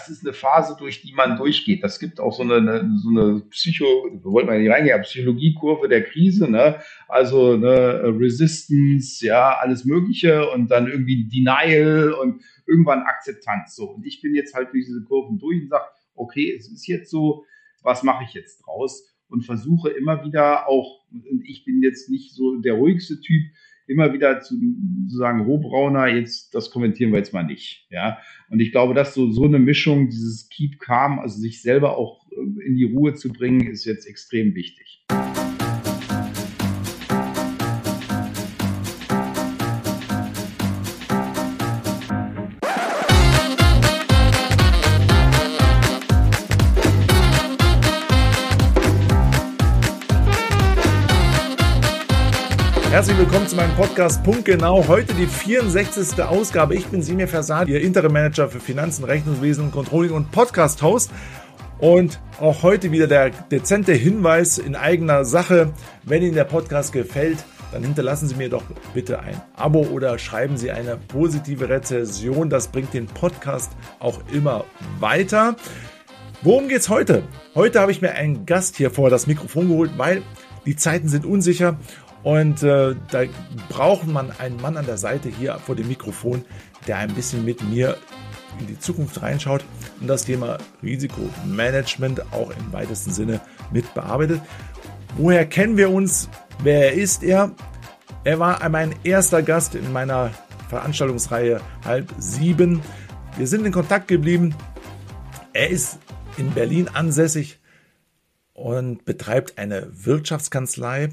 das ist eine Phase, durch die man durchgeht. Das gibt auch so eine, so eine Psycho, wir wollten nicht reingehen, Psychologiekurve der Krise, ne? Also ne, Resistance, ja, alles Mögliche und dann irgendwie Denial und irgendwann Akzeptanz. So. Und ich bin jetzt halt durch diese Kurven durch und sage, okay, es ist jetzt so, was mache ich jetzt draus? Und versuche immer wieder auch, und ich bin jetzt nicht so der ruhigste Typ, immer wieder zu, zu sagen, Rohbrauner, jetzt, das kommentieren wir jetzt mal nicht. Ja. Und ich glaube, dass so, so eine Mischung, dieses Keep Calm, also sich selber auch äh, in die Ruhe zu bringen, ist jetzt extrem wichtig. Herzlich willkommen zu meinem Podcast Punkt Genau. Heute die 64. Ausgabe. Ich bin Simir Versad, Ihr Interim Manager für Finanzen, Rechnungswesen, Controlling und Podcast-Host. Und auch heute wieder der dezente Hinweis in eigener Sache. Wenn Ihnen der Podcast gefällt, dann hinterlassen Sie mir doch bitte ein Abo oder schreiben Sie eine positive Rezension. Das bringt den Podcast auch immer weiter. Worum geht's heute? Heute habe ich mir einen Gast hier vor das Mikrofon geholt, weil die Zeiten sind unsicher und äh, da braucht man einen Mann an der Seite hier vor dem Mikrofon, der ein bisschen mit mir in die Zukunft reinschaut und das Thema Risikomanagement auch im weitesten Sinne mit bearbeitet. Woher kennen wir uns? Wer ist er? Er war mein erster Gast in meiner Veranstaltungsreihe halb sieben. Wir sind in Kontakt geblieben. Er ist in Berlin ansässig und betreibt eine Wirtschaftskanzlei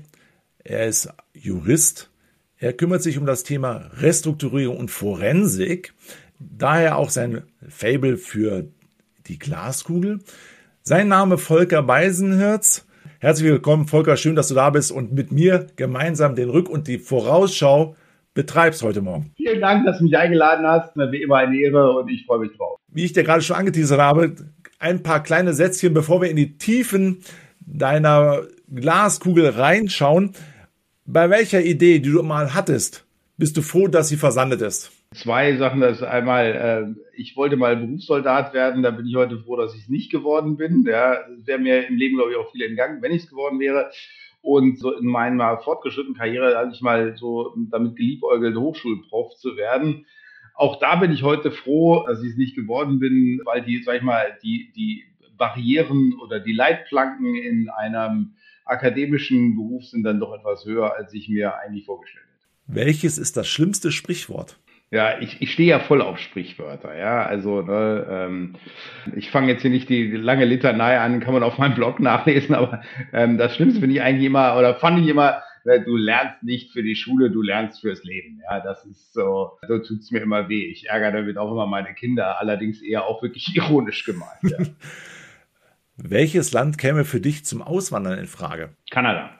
er ist Jurist. Er kümmert sich um das Thema Restrukturierung und Forensik. Daher auch sein Fable für die Glaskugel. Sein Name Volker Weisenherz. Herzlich willkommen, Volker. Schön, dass du da bist und mit mir gemeinsam den Rück- und die Vorausschau betreibst heute Morgen. Vielen Dank, dass du mich eingeladen hast. Wie immer eine Ehre und ich freue mich drauf. Wie ich dir gerade schon angeteasert habe, ein paar kleine Sätzchen, bevor wir in die Tiefen deiner Glaskugel reinschauen. Bei welcher Idee, die du mal hattest, bist du froh, dass sie versandet ist? Zwei Sachen. Das ist einmal, äh, ich wollte mal Berufssoldat werden, da bin ich heute froh, dass ich es nicht geworden bin. Ja, wäre mir im Leben, glaube ich, auch viel entgangen, wenn ich es geworden wäre. Und so in meiner fortgeschrittenen Karriere hatte ich mal so damit geliebäugelt, Hochschulprof zu werden. Auch da bin ich heute froh, dass ich es nicht geworden bin, weil die, sag ich mal, die, die Barrieren oder die Leitplanken in einem akademischen Beruf sind dann doch etwas höher, als ich mir eigentlich vorgestellt hätte. Welches ist das schlimmste Sprichwort? Ja, ich, ich stehe ja voll auf Sprichwörter, ja. Also, ne, ähm, ich fange jetzt hier nicht die lange Litanei an, kann man auf meinem Blog nachlesen, aber ähm, das Schlimmste finde ich eigentlich immer, oder fand ich immer, ne, du lernst nicht für die Schule, du lernst fürs Leben. Ja, das ist so, so tut's mir immer weh. Ich ärgere damit auch immer meine Kinder, allerdings eher auch wirklich ironisch gemeint. Ja. Welches Land käme für dich zum Auswandern in Frage? Kanada.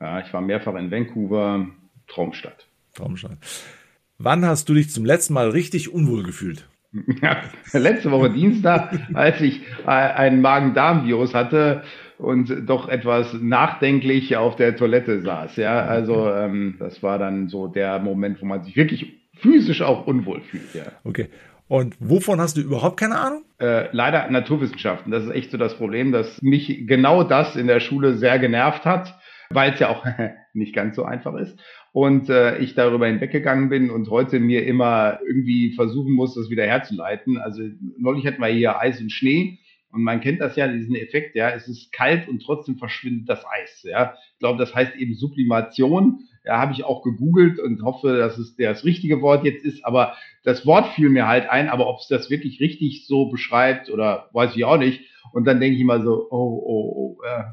Ja, ich war mehrfach in Vancouver, Traumstadt. Traumstadt. Wann hast du dich zum letzten Mal richtig unwohl gefühlt? Ja, letzte Woche Dienstag, als ich äh, ein Magen-Darm-Virus hatte und doch etwas nachdenklich auf der Toilette saß. Ja, also ähm, das war dann so der Moment, wo man sich wirklich physisch auch unwohl fühlt. Ja. Okay. Und wovon hast du überhaupt keine Ahnung? Äh, leider Naturwissenschaften. Das ist echt so das Problem, dass mich genau das in der Schule sehr genervt hat, weil es ja auch nicht ganz so einfach ist. Und äh, ich darüber hinweggegangen bin und heute mir immer irgendwie versuchen muss, das wieder herzuleiten. Also neulich hatten wir hier Eis und Schnee. Und man kennt das ja, diesen Effekt, ja, es ist kalt und trotzdem verschwindet das Eis, ja. Ich glaube, das heißt eben Sublimation. Ja, habe ich auch gegoogelt und hoffe, dass es das richtige Wort jetzt ist. Aber das Wort fiel mir halt ein, aber ob es das wirklich richtig so beschreibt oder weiß ich auch nicht. Und dann denke ich immer so, oh, oh, oh. Äh.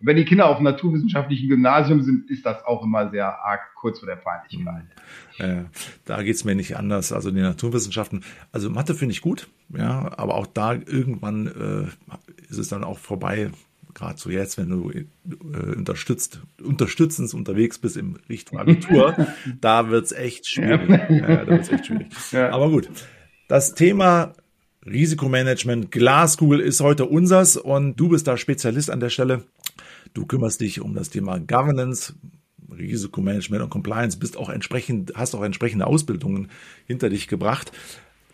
Und wenn die Kinder auf dem naturwissenschaftlichen Gymnasium sind, ist das auch immer sehr arg kurz vor der Peinlichkeit. Äh, da geht's mir nicht anders. Also die Naturwissenschaften, also Mathe finde ich gut, ja, aber auch da irgendwann äh, ist es dann auch vorbei, gerade so jetzt, wenn du äh, unterstützt, unterstützend unterwegs bist im Richtung Abitur, da wird's echt schwierig. Ja. da wird's echt schwierig. Ja. Aber gut. Das Thema Risikomanagement, Glaskugel ist heute unsers und du bist da Spezialist an der Stelle. Du kümmerst dich um das Thema Governance, Risikomanagement und Compliance, bist auch entsprechend, hast auch entsprechende Ausbildungen hinter dich gebracht.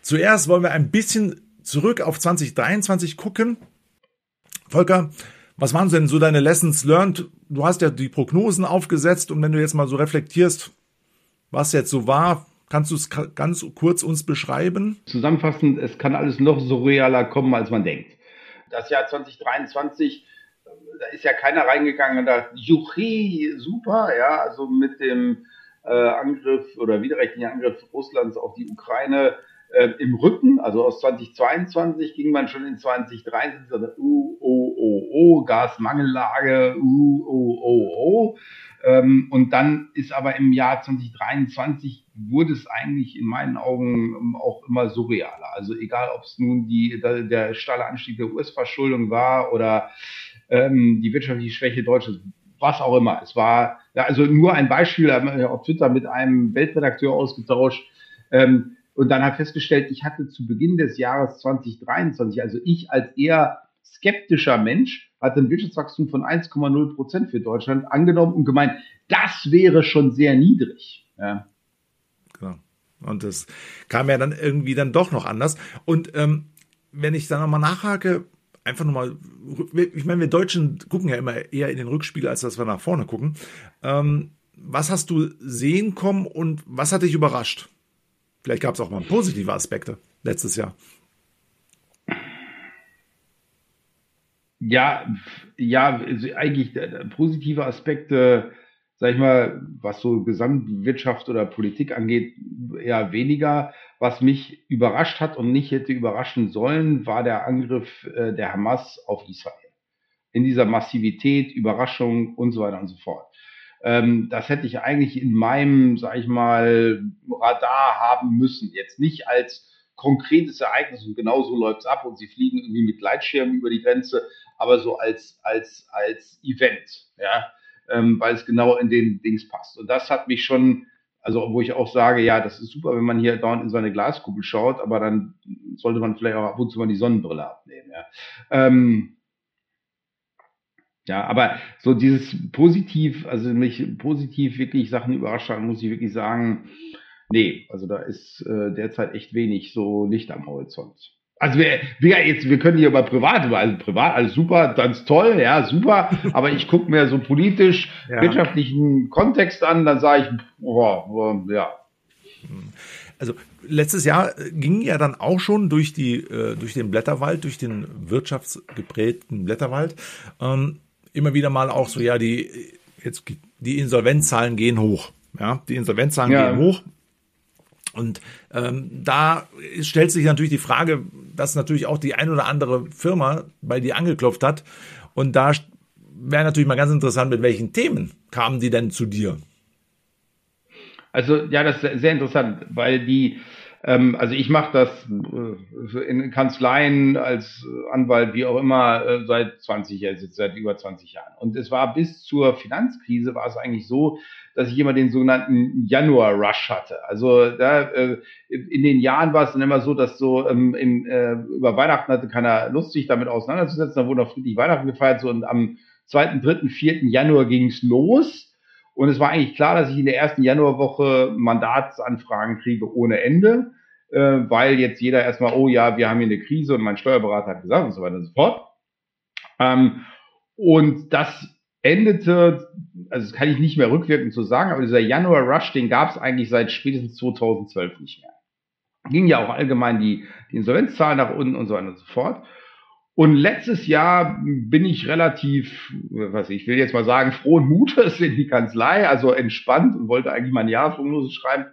Zuerst wollen wir ein bisschen zurück auf 2023 gucken, Volker, was waren denn so deine Lessons learned? Du hast ja die Prognosen aufgesetzt und wenn du jetzt mal so reflektierst, was jetzt so war, kannst du es ganz kurz uns beschreiben? Zusammenfassend, es kann alles noch surrealer kommen, als man denkt. Das Jahr 2023, da ist ja keiner reingegangen und dachte, juchi, super, ja, also mit dem äh, Angriff oder widerrechtlichen Angriff Russlands auf die Ukraine äh, im Rücken, also aus 2022 ging man schon in 2023 und uh, oh, oh, oh, Gasmangellage, uh, oh, oh, oh. Ähm, und dann ist aber im Jahr 2023 wurde es eigentlich in meinen Augen auch immer surrealer. Also egal, ob es nun die, der, der steile Anstieg der US-Verschuldung war oder ähm, die wirtschaftliche Schwäche Deutschlands, was auch immer. Es war, ja, also nur ein Beispiel, auf Twitter mit einem Weltredakteur ausgetauscht, ähm, und dann hat festgestellt, ich hatte zu Beginn des Jahres 2023, also ich als eher skeptischer Mensch, hatte ein Wirtschaftswachstum von 1,0 Prozent für Deutschland angenommen und gemeint, das wäre schon sehr niedrig. Ja. Genau. Und das kam ja dann irgendwie dann doch noch anders. Und ähm, wenn ich da nochmal nachhake, einfach nochmal, ich meine, wir Deutschen gucken ja immer eher in den Rückspiegel, als dass wir nach vorne gucken. Ähm, was hast du sehen kommen und was hat dich überrascht? Vielleicht gab es auch mal positive Aspekte letztes Jahr. Ja, ja, also eigentlich äh, positive Aspekte, sag ich mal, was so Gesamtwirtschaft oder Politik angeht, eher weniger. Was mich überrascht hat und nicht hätte überraschen sollen, war der Angriff äh, der Hamas auf Israel. In dieser Massivität, Überraschung und so weiter und so fort. Ähm, das hätte ich eigentlich in meinem, sag ich mal, Radar haben müssen. Jetzt nicht als konkretes Ereignis und genau so läuft es ab und sie fliegen irgendwie mit Gleitschirmen über die Grenze, aber so als, als, als Event, ja, ähm, weil es genau in den Dings passt. Und das hat mich schon, also wo ich auch sage, ja, das ist super, wenn man hier dauernd in so eine Glaskugel schaut, aber dann sollte man vielleicht auch ab und zu mal die Sonnenbrille abnehmen, ja. Ähm, ja, aber so dieses positiv, also mich positiv wirklich Sachen überrascht haben, muss ich wirklich sagen, nee, also da ist äh, derzeit echt wenig so Licht am Horizont. Also wir, wir jetzt, wir können hier über privat, also privat alles super, ganz toll, ja, super, aber ich gucke mir so politisch, ja. wirtschaftlichen Kontext an, dann sage ich, boah, boah, ja. Also letztes Jahr ging ja dann auch schon durch die, äh, durch den Blätterwald, durch den wirtschaftsgeprägten Blätterwald. Ähm, immer wieder mal auch so, ja, die, jetzt, die Insolvenzzahlen gehen hoch. Ja, die Insolvenzzahlen ja. gehen hoch. Und ähm, da stellt sich natürlich die Frage, dass natürlich auch die ein oder andere Firma bei dir angeklopft hat. Und da wäre natürlich mal ganz interessant, mit welchen Themen kamen die denn zu dir? Also ja, das ist sehr interessant, weil die ähm, also ich mache das äh, in Kanzleien als Anwalt, wie auch immer, äh, seit 20 Jahren, seit über 20 Jahren. Und es war bis zur Finanzkrise war es eigentlich so, dass ich immer den sogenannten Januar-Rush hatte. Also da, äh, in den Jahren war es dann immer so, dass so ähm, im, äh, über Weihnachten hatte keiner Lust, sich damit auseinanderzusetzen. Da wurde auch friedlich Weihnachten gefeiert. So und am 2., 3., 4. Januar ging es los. Und es war eigentlich klar, dass ich in der ersten Januarwoche Mandatsanfragen kriege ohne Ende, äh, weil jetzt jeder erstmal, oh ja, wir haben hier eine Krise und mein Steuerberater hat gesagt und so weiter und so fort. Ähm, und das endete, also das kann ich nicht mehr rückwirkend so sagen, aber dieser Januar-Rush, den gab es eigentlich seit spätestens 2012 nicht mehr. Ging ja auch allgemein die, die Insolvenzzahlen nach unten und so weiter und so fort. Und letztes Jahr bin ich relativ, was ich will jetzt mal sagen, frohen Mutes in die Kanzlei, also entspannt und wollte eigentlich meine Jahresprognose schreiben.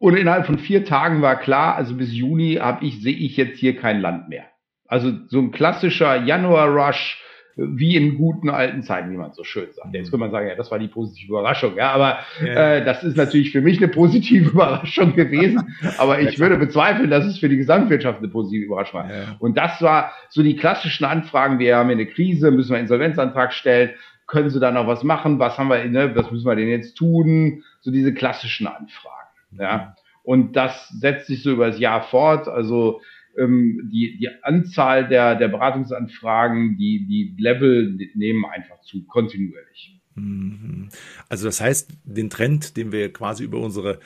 Und innerhalb von vier Tagen war klar, also bis Juni habe ich, sehe ich jetzt hier kein Land mehr. Also so ein klassischer Januar-Rush, wie in guten alten Zeiten, wie man so schön sagt. Jetzt könnte man sagen, ja, das war die positive Überraschung, ja, aber ja. Äh, das ist natürlich für mich eine positive Überraschung gewesen, aber ich würde bezweifeln, dass es für die Gesamtwirtschaft eine positive Überraschung war. Ja. Und das war so die klassischen Anfragen, wir haben eine Krise, müssen wir einen Insolvenzantrag stellen, können Sie da noch was machen, was haben wir, ne, was müssen wir denn jetzt tun, so diese klassischen Anfragen, ja. Und das setzt sich so über das Jahr fort, also ähm, die, die Anzahl der, der Beratungsanfragen, die, die Level nehmen einfach zu, kontinuierlich. Mhm. Also das heißt, den Trend, den wir quasi über unsere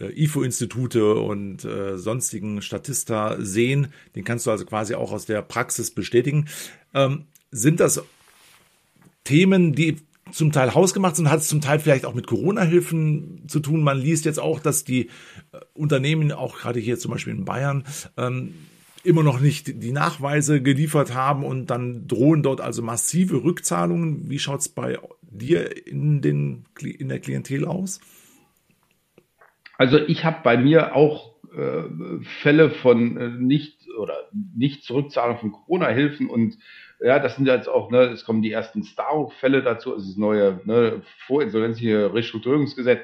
äh, IFO-Institute und äh, sonstigen Statista sehen. Den kannst du also quasi auch aus der Praxis bestätigen. Ähm, sind das Themen, die zum Teil hausgemacht sind, hat es zum Teil vielleicht auch mit Corona-Hilfen zu tun. Man liest jetzt auch, dass die äh, Unternehmen, auch gerade hier zum Beispiel in Bayern, ähm, immer noch nicht die Nachweise geliefert haben und dann drohen dort also massive Rückzahlungen. Wie schaut es bei dir in, den, in der Klientel aus? Also ich habe bei mir auch äh, Fälle von äh, nicht oder nicht Zurückzahlung von Corona-Hilfen und ja, das sind jetzt auch, ne, es kommen die ersten Star-Fälle dazu, also das neue ne, vorinsolvenzliche Restrukturierungsgesetz.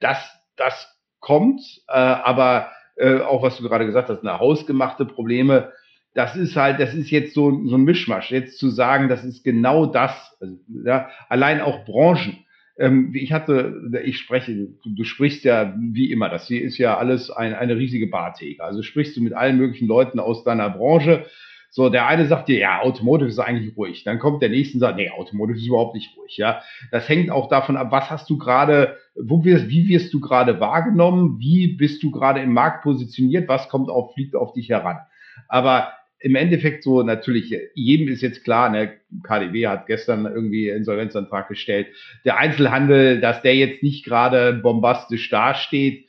Das, das kommt, äh, aber äh, auch was du gerade gesagt hast, eine hausgemachte Probleme, das ist halt, das ist jetzt so, so ein Mischmasch. Jetzt zu sagen, das ist genau das, also, ja, allein auch Branchen. Ähm, ich hatte, ich spreche, du, du, sprichst ja wie immer, das hier ist ja alles ein, eine riesige Bartheke. Also sprichst du mit allen möglichen Leuten aus deiner Branche so, der eine sagt dir, ja, Automotive ist eigentlich ruhig. Dann kommt der nächste und sagt, nee, Automotive ist überhaupt nicht ruhig. Ja, das hängt auch davon ab, was hast du gerade, wo wirst, wie wirst du gerade wahrgenommen, wie bist du gerade im Markt positioniert, was kommt auf, fliegt auf dich heran. Aber im Endeffekt so natürlich, jedem ist jetzt klar, ne, KDW hat gestern irgendwie Insolvenzantrag gestellt. Der Einzelhandel, dass der jetzt nicht gerade bombastisch dasteht,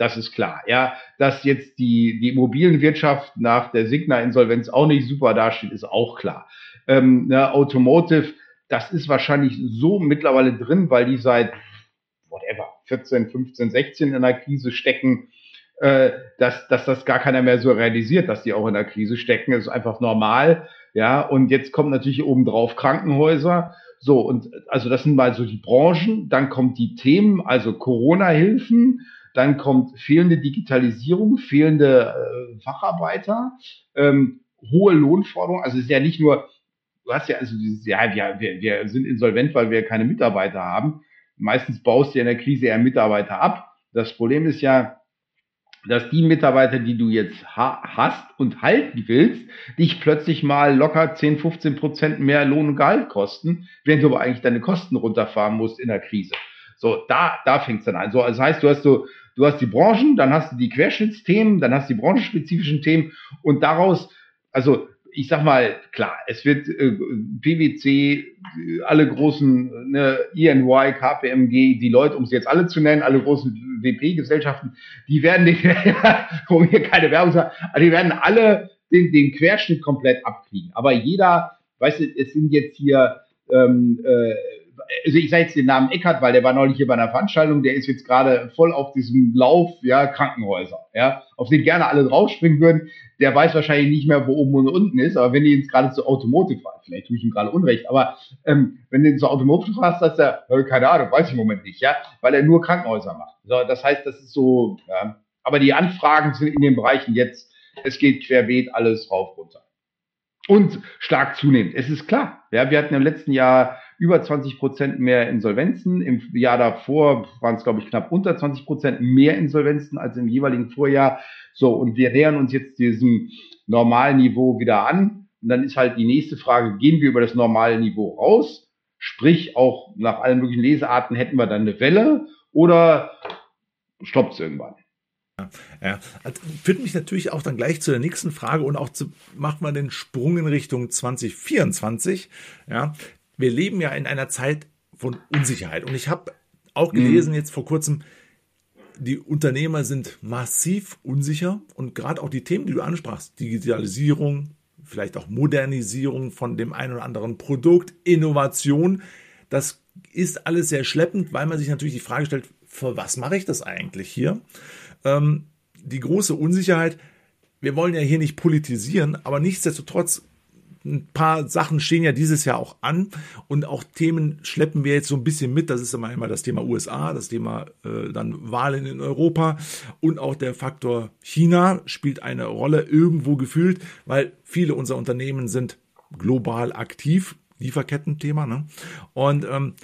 das ist klar. Ja, dass jetzt die, die Immobilienwirtschaft nach der Signa-Insolvenz auch nicht super dasteht, ist auch klar. Ähm, ne, Automotive, das ist wahrscheinlich so mittlerweile drin, weil die seit whatever 14, 15, 16 in der Krise stecken, äh, dass, dass das gar keiner mehr so realisiert, dass die auch in der Krise stecken. Das ist einfach normal. Ja, und jetzt kommt natürlich obendrauf Krankenhäuser. So, und also das sind mal so die Branchen. Dann kommt die Themen, also Corona-Hilfen dann kommt fehlende Digitalisierung, fehlende äh, Facharbeiter, ähm, hohe Lohnforderungen. Also es ist ja nicht nur, du hast ja also dieses, ja, wir, wir sind insolvent, weil wir keine Mitarbeiter haben. Meistens baust du ja in der Krise eher Mitarbeiter ab. Das Problem ist ja, dass die Mitarbeiter, die du jetzt ha hast und halten willst, dich plötzlich mal locker 10, 15 Prozent mehr Lohn und Gehalt kosten, während du aber eigentlich deine Kosten runterfahren musst in der Krise. So, da, da fängt es dann an. So, also das heißt, du hast so, du hast die Branchen, dann hast du die Querschnittsthemen, dann hast du die branchenspezifischen Themen und daraus, also ich sag mal, klar, es wird äh, PwC, alle großen, ne, ENY, KPMG, die Leute, um sie jetzt alle zu nennen, alle großen WP-Gesellschaften, die werden, die, um hier keine Werbung zu sagen, die werden alle den, den Querschnitt komplett abkriegen. Aber jeder, weißt du, es sind jetzt hier ähm, äh, also ich sage jetzt den Namen Eckert, weil der war neulich hier bei einer Veranstaltung, der ist jetzt gerade voll auf diesem Lauf, ja, Krankenhäuser, ja, auf den gerne alle draufspringen würden. Der weiß wahrscheinlich nicht mehr, wo oben und unten ist, aber wenn du jetzt gerade zu Automotive fragst, vielleicht tue ich ihm gerade Unrecht, aber ähm, wenn du ihn zu Automotive fragst, dass er, äh, keine Ahnung, weiß ich im Moment nicht, ja, weil er nur Krankenhäuser macht. So, das heißt, das ist so, ja, aber die Anfragen sind in den Bereichen jetzt, es geht querbeet alles rauf runter. Und stark zunehmend. Es ist klar. Ja, wir hatten im letzten Jahr über 20 Prozent mehr Insolvenzen. Im Jahr davor waren es, glaube ich, knapp unter 20 Prozent mehr Insolvenzen als im jeweiligen Vorjahr. So, und wir nähern uns jetzt diesem Normalniveau wieder an. Und dann ist halt die nächste Frage, gehen wir über das normale Niveau raus? Sprich, auch nach allen möglichen Lesearten hätten wir dann eine Welle oder stoppt es irgendwann? Ja, also führt mich natürlich auch dann gleich zu der nächsten Frage und auch zu, macht man den Sprung in Richtung 2024. Ja, wir leben ja in einer Zeit von Unsicherheit. Und ich habe auch gelesen mhm. jetzt vor kurzem, die Unternehmer sind massiv unsicher und gerade auch die Themen, die du ansprachst, Digitalisierung, vielleicht auch Modernisierung von dem einen oder anderen Produkt, Innovation, das ist alles sehr schleppend, weil man sich natürlich die Frage stellt, für was mache ich das eigentlich hier? Ähm, die große Unsicherheit, wir wollen ja hier nicht politisieren, aber nichtsdestotrotz ein paar Sachen stehen ja dieses Jahr auch an und auch Themen schleppen wir jetzt so ein bisschen mit. Das ist immer immer das Thema USA, das Thema äh, dann Wahlen in Europa und auch der Faktor China spielt eine Rolle irgendwo gefühlt, weil viele unserer Unternehmen sind global aktiv. Lieferketten-Thema, ne? Und ähm,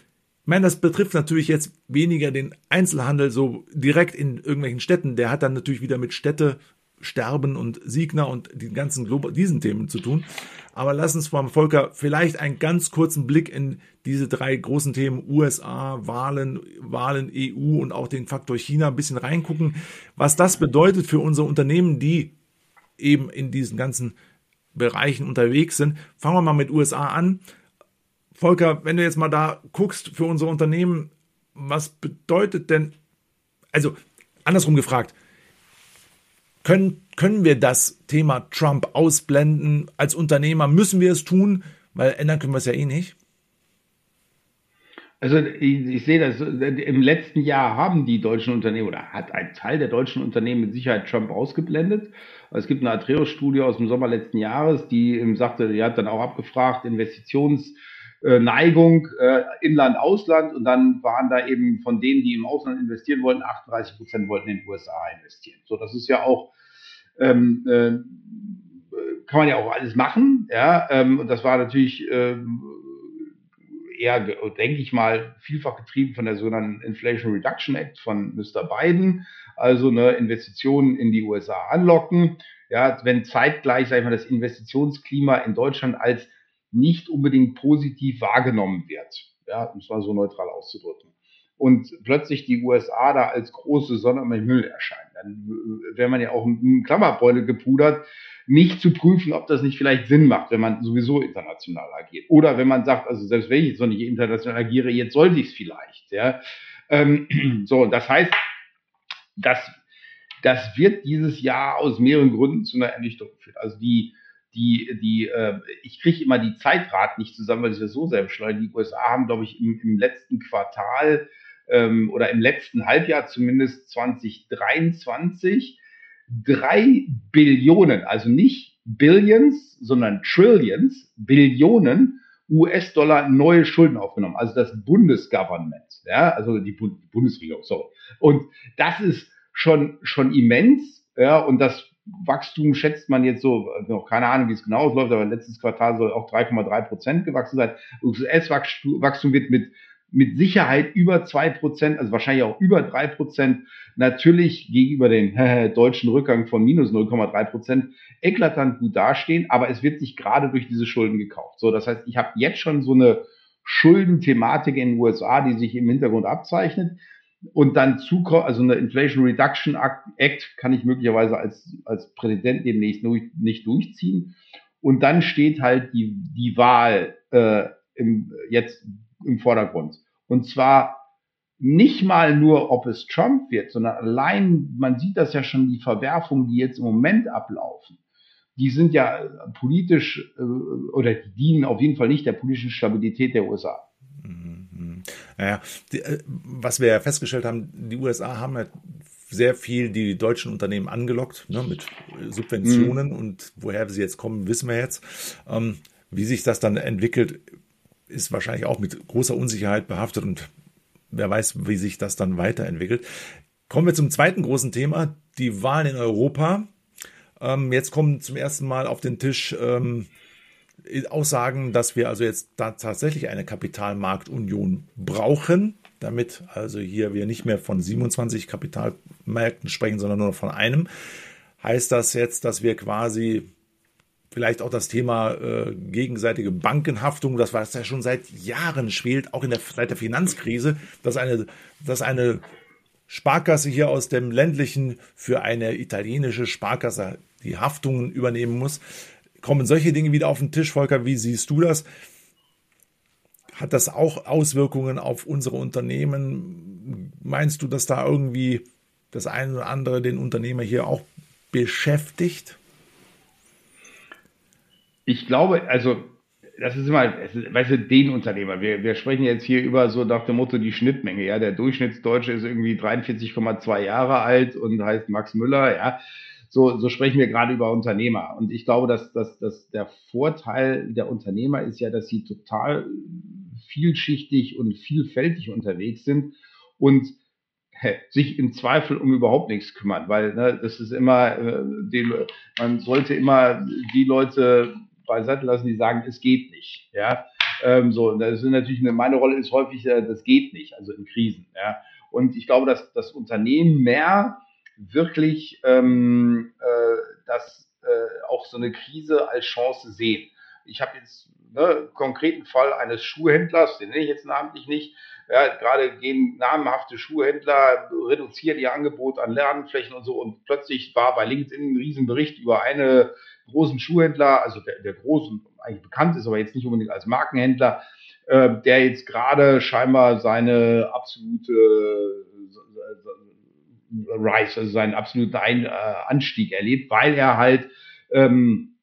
ich meine, das betrifft natürlich jetzt weniger den Einzelhandel so direkt in irgendwelchen Städten. Der hat dann natürlich wieder mit Städte Sterben und Siegner und die ganzen Global diesen Themen zu tun. Aber lass uns mal, Volker, vielleicht einen ganz kurzen Blick in diese drei großen Themen USA, Wahlen, Wahlen EU und auch den Faktor China ein bisschen reingucken, was das bedeutet für unsere Unternehmen, die eben in diesen ganzen Bereichen unterwegs sind. Fangen wir mal mit USA an. Volker, wenn du jetzt mal da guckst für unsere Unternehmen, was bedeutet denn, also andersrum gefragt, können, können wir das Thema Trump ausblenden? Als Unternehmer müssen wir es tun, weil ändern können wir es ja eh nicht. Also ich, ich, sehe das, im letzten Jahr haben die deutschen Unternehmen oder hat ein Teil der deutschen Unternehmen mit Sicherheit Trump ausgeblendet. Es gibt eine Atreus-Studie aus dem Sommer letzten Jahres, die sagte, die hat dann auch abgefragt, Investitionsneigung, äh, Inland, Ausland und dann waren da eben von denen, die im Ausland investieren wollten, 38 Prozent wollten in den USA investieren. So, das ist ja auch, ähm, äh, kann man ja auch alles machen, ja, ähm, und das war natürlich, ähm, eher, denke ich mal, vielfach getrieben von der sogenannten Inflation Reduction Act von Mr. Biden, also eine Investitionen in die USA anlocken. Ja, wenn zeitgleich, sag ich mal, das Investitionsklima in Deutschland als nicht unbedingt positiv wahrgenommen wird. Ja, um es mal so neutral auszudrücken. Und plötzlich die USA da als große Sonne am Himmel erscheinen. Dann wäre man ja auch mit Klammerbeule gepudert, nicht zu prüfen, ob das nicht vielleicht Sinn macht, wenn man sowieso international agiert. Oder wenn man sagt, also selbst wenn ich jetzt noch nicht international agiere, jetzt sollte ich es vielleicht. Ja. Ähm, so, das heißt, das, das wird dieses Jahr aus mehreren Gründen zu einer Ernüchterung führen. Also die, die, die, äh, ich kriege immer die Zeitrate nicht zusammen, weil ich das so selbst schneide. Die USA haben, glaube ich, im, im letzten Quartal ähm, oder im letzten Halbjahr zumindest 2023 drei Billionen, also nicht Billions, sondern Trillions, Billionen US-Dollar neue Schulden aufgenommen. Also das Bundesgovernment, ja, also die Bundesregierung, sorry. Und das ist schon, schon immens, ja, und das Wachstum schätzt man jetzt so, noch keine Ahnung, wie es genau ausläuft, aber letztes Quartal soll auch 3,3 Prozent gewachsen sein. US-Wachstum wird mit mit Sicherheit über zwei Prozent, also wahrscheinlich auch über drei Prozent, natürlich gegenüber dem deutschen Rückgang von minus 0,3 Prozent eklatant gut dastehen, aber es wird sich gerade durch diese Schulden gekauft. So, das heißt, ich habe jetzt schon so eine Schuldenthematik in den USA, die sich im Hintergrund abzeichnet. Und dann zukommt, also eine Inflation Reduction Act kann ich möglicherweise als, als Präsident demnächst nicht durchziehen. Und dann steht halt die, die Wahl äh, im, jetzt im Vordergrund. Und zwar nicht mal nur, ob es Trump wird, sondern allein, man sieht das ja schon, die Verwerfungen, die jetzt im Moment ablaufen, die sind ja politisch äh, oder die dienen auf jeden Fall nicht der politischen Stabilität der USA. Mhm. Naja, die, äh, was wir ja festgestellt haben, die USA haben ja sehr viel die deutschen Unternehmen angelockt ne, mit Subventionen mhm. und woher sie jetzt kommen, wissen wir jetzt. Ähm, wie sich das dann entwickelt, ist wahrscheinlich auch mit großer Unsicherheit behaftet und wer weiß, wie sich das dann weiterentwickelt. Kommen wir zum zweiten großen Thema, die Wahlen in Europa. Ähm, jetzt kommen zum ersten Mal auf den Tisch ähm, Aussagen, dass wir also jetzt da tatsächlich eine Kapitalmarktunion brauchen, damit also hier wir nicht mehr von 27 Kapitalmärkten sprechen, sondern nur von einem. Heißt das jetzt, dass wir quasi Vielleicht auch das Thema äh, gegenseitige Bankenhaftung, das was ja schon seit Jahren schwelt, auch in der, seit der Finanzkrise, dass eine, dass eine Sparkasse hier aus dem ländlichen für eine italienische Sparkasse die Haftungen übernehmen muss. Kommen solche Dinge wieder auf den Tisch, Volker? Wie siehst du das? Hat das auch Auswirkungen auf unsere Unternehmen? Meinst du, dass da irgendwie das eine oder andere den Unternehmer hier auch beschäftigt? ich glaube, also das ist immer, weißt du, den Unternehmer. Wir, wir sprechen jetzt hier über so nach dem Motto die Schnittmenge. Ja, der Durchschnittsdeutsche ist irgendwie 43,2 Jahre alt und heißt Max Müller. Ja, so, so sprechen wir gerade über Unternehmer. Und ich glaube, dass, dass, dass der Vorteil der Unternehmer ist ja, dass sie total vielschichtig und vielfältig unterwegs sind und sich im Zweifel um überhaupt nichts kümmern, weil ne, das ist immer, äh, die, man sollte immer die Leute beiseite lassen, die sagen, es geht nicht. Ja, ähm, so, das ist natürlich eine, meine Rolle ist häufig, äh, das geht nicht, also in Krisen. Ja, und ich glaube, dass das Unternehmen mehr wirklich ähm, äh, das äh, auch so eine Krise als Chance sehen. Ich habe jetzt ne, konkreten Fall eines Schuhhändlers, den nenne ich jetzt namentlich nicht. Ja, gerade gehen namhafte Schuhhändler, reduzieren ihr Angebot an Lernflächen und so. Und plötzlich war bei LinkedIn ein Riesenbericht über einen großen Schuhhändler, also der, der groß und eigentlich bekannt ist, aber jetzt nicht unbedingt als Markenhändler, äh, der jetzt gerade scheinbar seine absolute Rise, also seinen absoluten Ein, äh, Anstieg erlebt, weil er halt ähm,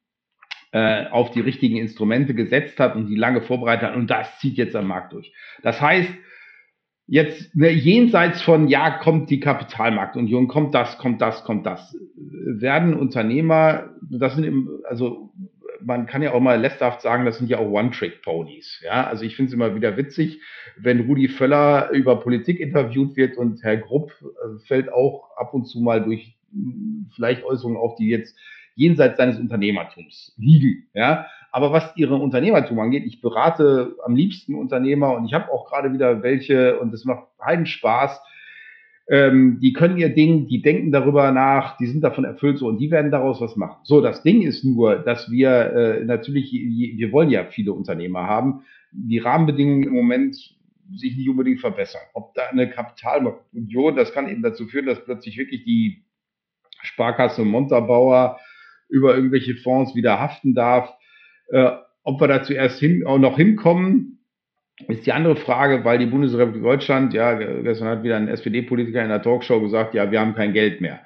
äh, auf die richtigen Instrumente gesetzt hat und die lange vorbereitet hat und das zieht jetzt am Markt durch. Das heißt, jetzt ne, jenseits von, ja, kommt die Kapitalmarktunion, kommt das, kommt das, kommt das, werden Unternehmer, das sind im, also man kann ja auch mal lästerhaft sagen, das sind ja auch One-Trick-Ponys. Ja, also ich finde es immer wieder witzig, wenn Rudi Völler über Politik interviewt wird und Herr Grupp äh, fällt auch ab und zu mal durch hm, vielleicht Äußerungen auf, die jetzt jenseits seines Unternehmertums liegen. Ja, aber was ihre Unternehmertum angeht, ich berate am liebsten Unternehmer und ich habe auch gerade wieder welche und es macht heiden Spaß. Ähm, die können ihr Ding, die denken darüber nach, die sind davon erfüllt so und die werden daraus was machen. So, das Ding ist nur, dass wir äh, natürlich, wir wollen ja viele Unternehmer haben, die Rahmenbedingungen im Moment sich nicht unbedingt verbessern. Ob da eine Kapitalunion, das kann eben dazu führen, dass plötzlich wirklich die Sparkasse Montabauer über irgendwelche Fonds wieder haften darf. Äh, ob wir da zuerst hin, auch noch hinkommen, ist die andere Frage, weil die Bundesrepublik Deutschland, ja, gestern hat wieder ein SPD-Politiker in der Talkshow gesagt, ja, wir haben kein Geld mehr.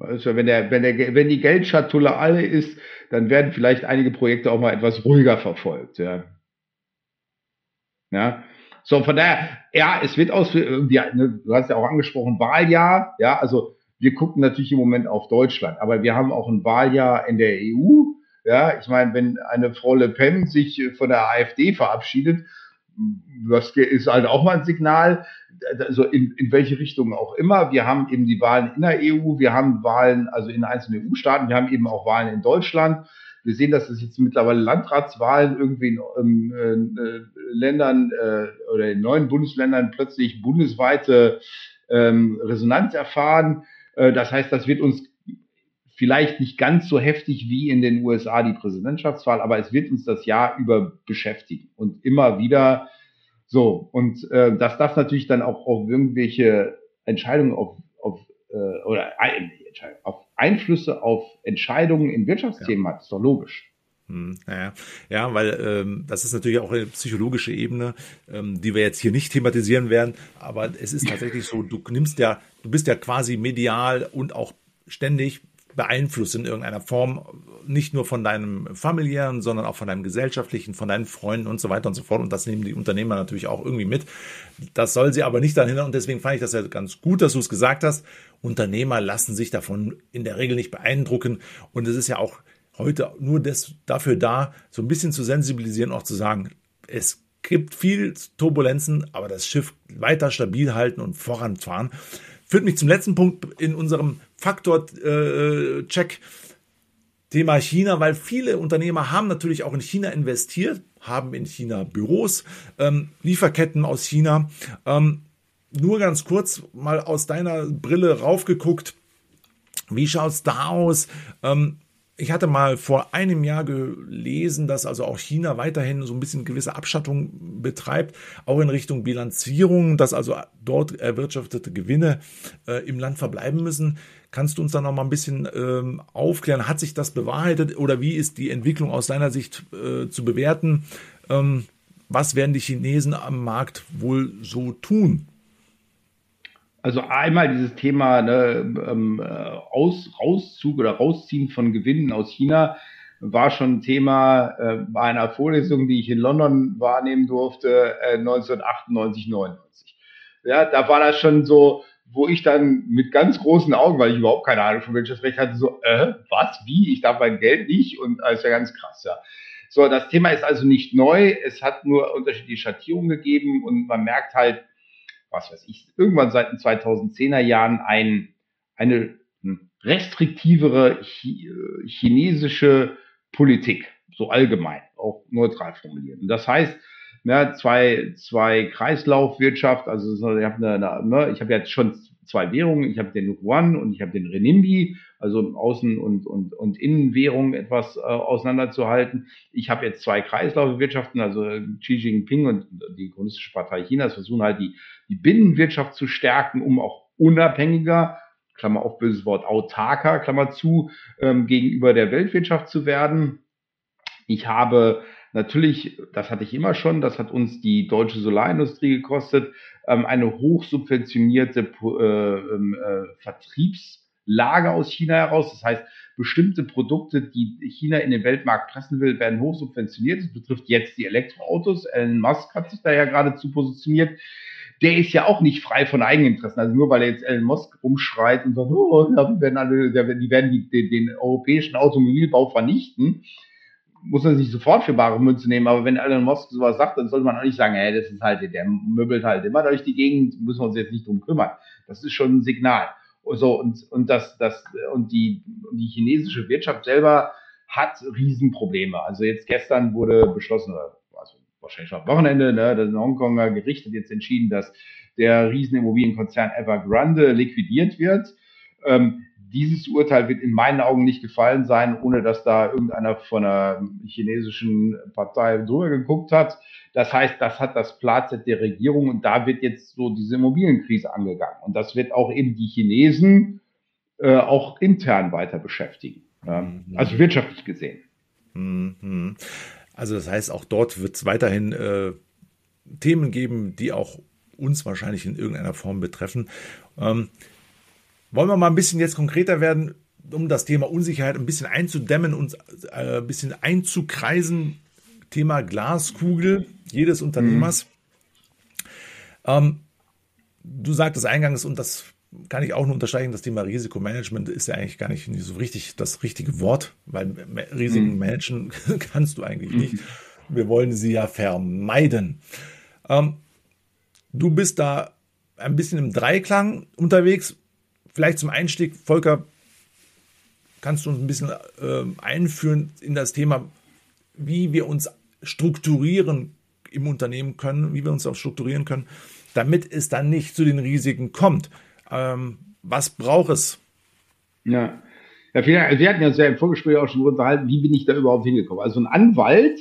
Also wenn, der, wenn, der, wenn die Geldschatulle alle ist, dann werden vielleicht einige Projekte auch mal etwas ruhiger verfolgt. Ja. Ja. So, von daher, ja, es wird aus, ja, ne, du hast ja auch angesprochen, Wahljahr, ja, also wir gucken natürlich im Moment auf Deutschland, aber wir haben auch ein Wahljahr in der EU. Ja, ich meine, wenn eine Frau Le Pen sich von der AfD verabschiedet, das ist halt auch mal ein Signal, also in, in welche Richtung auch immer. Wir haben eben die Wahlen in der EU, wir haben Wahlen also in einzelnen EU-Staaten, wir haben eben auch Wahlen in Deutschland. Wir sehen, dass es jetzt mittlerweile Landratswahlen irgendwie in ähm, äh, Ländern äh, oder in neuen Bundesländern plötzlich bundesweite ähm, Resonanz erfahren. Äh, das heißt, das wird uns vielleicht nicht ganz so heftig wie in den USA die Präsidentschaftswahl, aber es wird uns das Jahr über beschäftigen und immer wieder so. Und äh, dass das natürlich dann auch auf irgendwelche Entscheidungen auf, auf äh, oder äh, auf Einflüsse auf Entscheidungen in Wirtschaftsthemen ja. hat, ist doch logisch. Hm, naja, ja, weil ähm, das ist natürlich auch eine psychologische Ebene, ähm, die wir jetzt hier nicht thematisieren werden. Aber es ist tatsächlich so, du nimmst ja, du bist ja quasi medial und auch ständig beeinflusst in irgendeiner Form, nicht nur von deinem familiären, sondern auch von deinem gesellschaftlichen, von deinen Freunden und so weiter und so fort. Und das nehmen die Unternehmer natürlich auch irgendwie mit. Das soll sie aber nicht daran hindern. Und deswegen fand ich das ja ganz gut, dass du es gesagt hast. Unternehmer lassen sich davon in der Regel nicht beeindrucken. Und es ist ja auch heute nur das, dafür da, so ein bisschen zu sensibilisieren, auch zu sagen, es gibt viel Turbulenzen, aber das Schiff weiter stabil halten und voranfahren. Führt mich zum letzten Punkt in unserem Faktor-Check. Äh, Thema China, weil viele Unternehmer haben natürlich auch in China investiert, haben in China Büros, ähm, Lieferketten aus China. Ähm, nur ganz kurz mal aus deiner Brille raufgeguckt. Wie schaut's da aus? Ähm, ich hatte mal vor einem Jahr gelesen, dass also auch China weiterhin so ein bisschen gewisse Abschattung betreibt, auch in Richtung Bilanzierung, dass also dort erwirtschaftete Gewinne äh, im Land verbleiben müssen. Kannst du uns da noch mal ein bisschen ähm, aufklären? Hat sich das bewahrheitet oder wie ist die Entwicklung aus deiner Sicht äh, zu bewerten? Ähm, was werden die Chinesen am Markt wohl so tun? Also einmal dieses Thema ne, ähm, Aus, Rauszug oder Rausziehen von Gewinnen aus China war schon ein Thema äh, bei einer Vorlesung, die ich in London wahrnehmen durfte, äh, 1998, 99. Ja, da war das schon so, wo ich dann mit ganz großen Augen, weil ich überhaupt keine Ahnung von Wirtschaftsrecht hatte, so, äh, was, wie, ich darf mein Geld nicht und ist ja ganz krass, ja. So, das Thema ist also nicht neu, es hat nur unterschiedliche Schattierungen gegeben und man merkt halt, was weiß ich, irgendwann seit den 2010er Jahren ein, eine restriktivere äh, chinesische Politik, so allgemein, auch neutral formuliert. Und das heißt, ja, zwei, zwei Kreislaufwirtschaft, also ich habe ne, ich habe jetzt schon zwei Währungen. Ich habe den Yuan und ich habe den Renminbi, also Außen- und, und, und Innenwährungen etwas äh, auseinanderzuhalten. Ich habe jetzt zwei Kreislaufwirtschaften, also Xi Jinping und die Kommunistische Partei Chinas versuchen halt die, die Binnenwirtschaft zu stärken, um auch unabhängiger Klammer auf böses Wort, autarker, Klammer zu, ähm, gegenüber der Weltwirtschaft zu werden. Ich habe natürlich, das hatte ich immer schon, das hat uns die deutsche Solarindustrie gekostet, ähm, eine hochsubventionierte äh, ähm, äh, Vertriebslage aus China heraus. Das heißt, bestimmte Produkte, die China in den Weltmarkt pressen will, werden hochsubventioniert. Das betrifft jetzt die Elektroautos. Elon Musk hat sich da ja geradezu positioniert der ist ja auch nicht frei von Eigeninteressen. Also nur weil er jetzt Elon Musk rumschreit und sagt, oh, die werden alle, die werden den, den europäischen Automobilbau vernichten, muss man sich sofort für bare Münze nehmen. Aber wenn Elon Musk sowas sagt, dann sollte man auch nicht sagen, hey, das ist halt, der möbelt halt immer durch die Gegend, müssen wir uns jetzt nicht drum kümmern. Das ist schon ein Signal. So, und, und das, das, und die, die chinesische Wirtschaft selber hat Riesenprobleme. Also jetzt gestern wurde beschlossen, wahrscheinlich schon am Wochenende, ne, das Hongkonger Gericht hat jetzt entschieden, dass der Riesenimmobilienkonzern Evergrande liquidiert wird. Ähm, dieses Urteil wird in meinen Augen nicht gefallen sein, ohne dass da irgendeiner von einer chinesischen Partei drüber geguckt hat. Das heißt, das hat das Platzett der Regierung und da wird jetzt so diese Immobilienkrise angegangen. Und das wird auch eben die Chinesen äh, auch intern weiter beschäftigen. Ja? Mhm. Also wirtschaftlich gesehen. Mhm. Also das heißt, auch dort wird es weiterhin äh, Themen geben, die auch uns wahrscheinlich in irgendeiner Form betreffen. Ähm, wollen wir mal ein bisschen jetzt konkreter werden, um das Thema Unsicherheit ein bisschen einzudämmen und äh, ein bisschen einzukreisen. Thema Glaskugel jedes Unternehmers. Mhm. Ähm, du sagtest eingangs, und das kann ich auch nur unterstreichen, das Thema Risikomanagement ist ja eigentlich gar nicht so richtig das richtige Wort, weil Risiken mhm. managen kannst du eigentlich nicht. Mhm. Wir wollen sie ja vermeiden. Ähm, du bist da ein bisschen im Dreiklang unterwegs. Vielleicht zum Einstieg, Volker, kannst du uns ein bisschen äh, einführen in das Thema, wie wir uns strukturieren im Unternehmen können, wie wir uns auch strukturieren können, damit es dann nicht zu den Risiken kommt. Ähm, was braucht es? Ja. Ja, vielen. Also wir hatten ja im Vorgespräch auch schon unterhalten, wie bin ich da überhaupt hingekommen? Also ein Anwalt,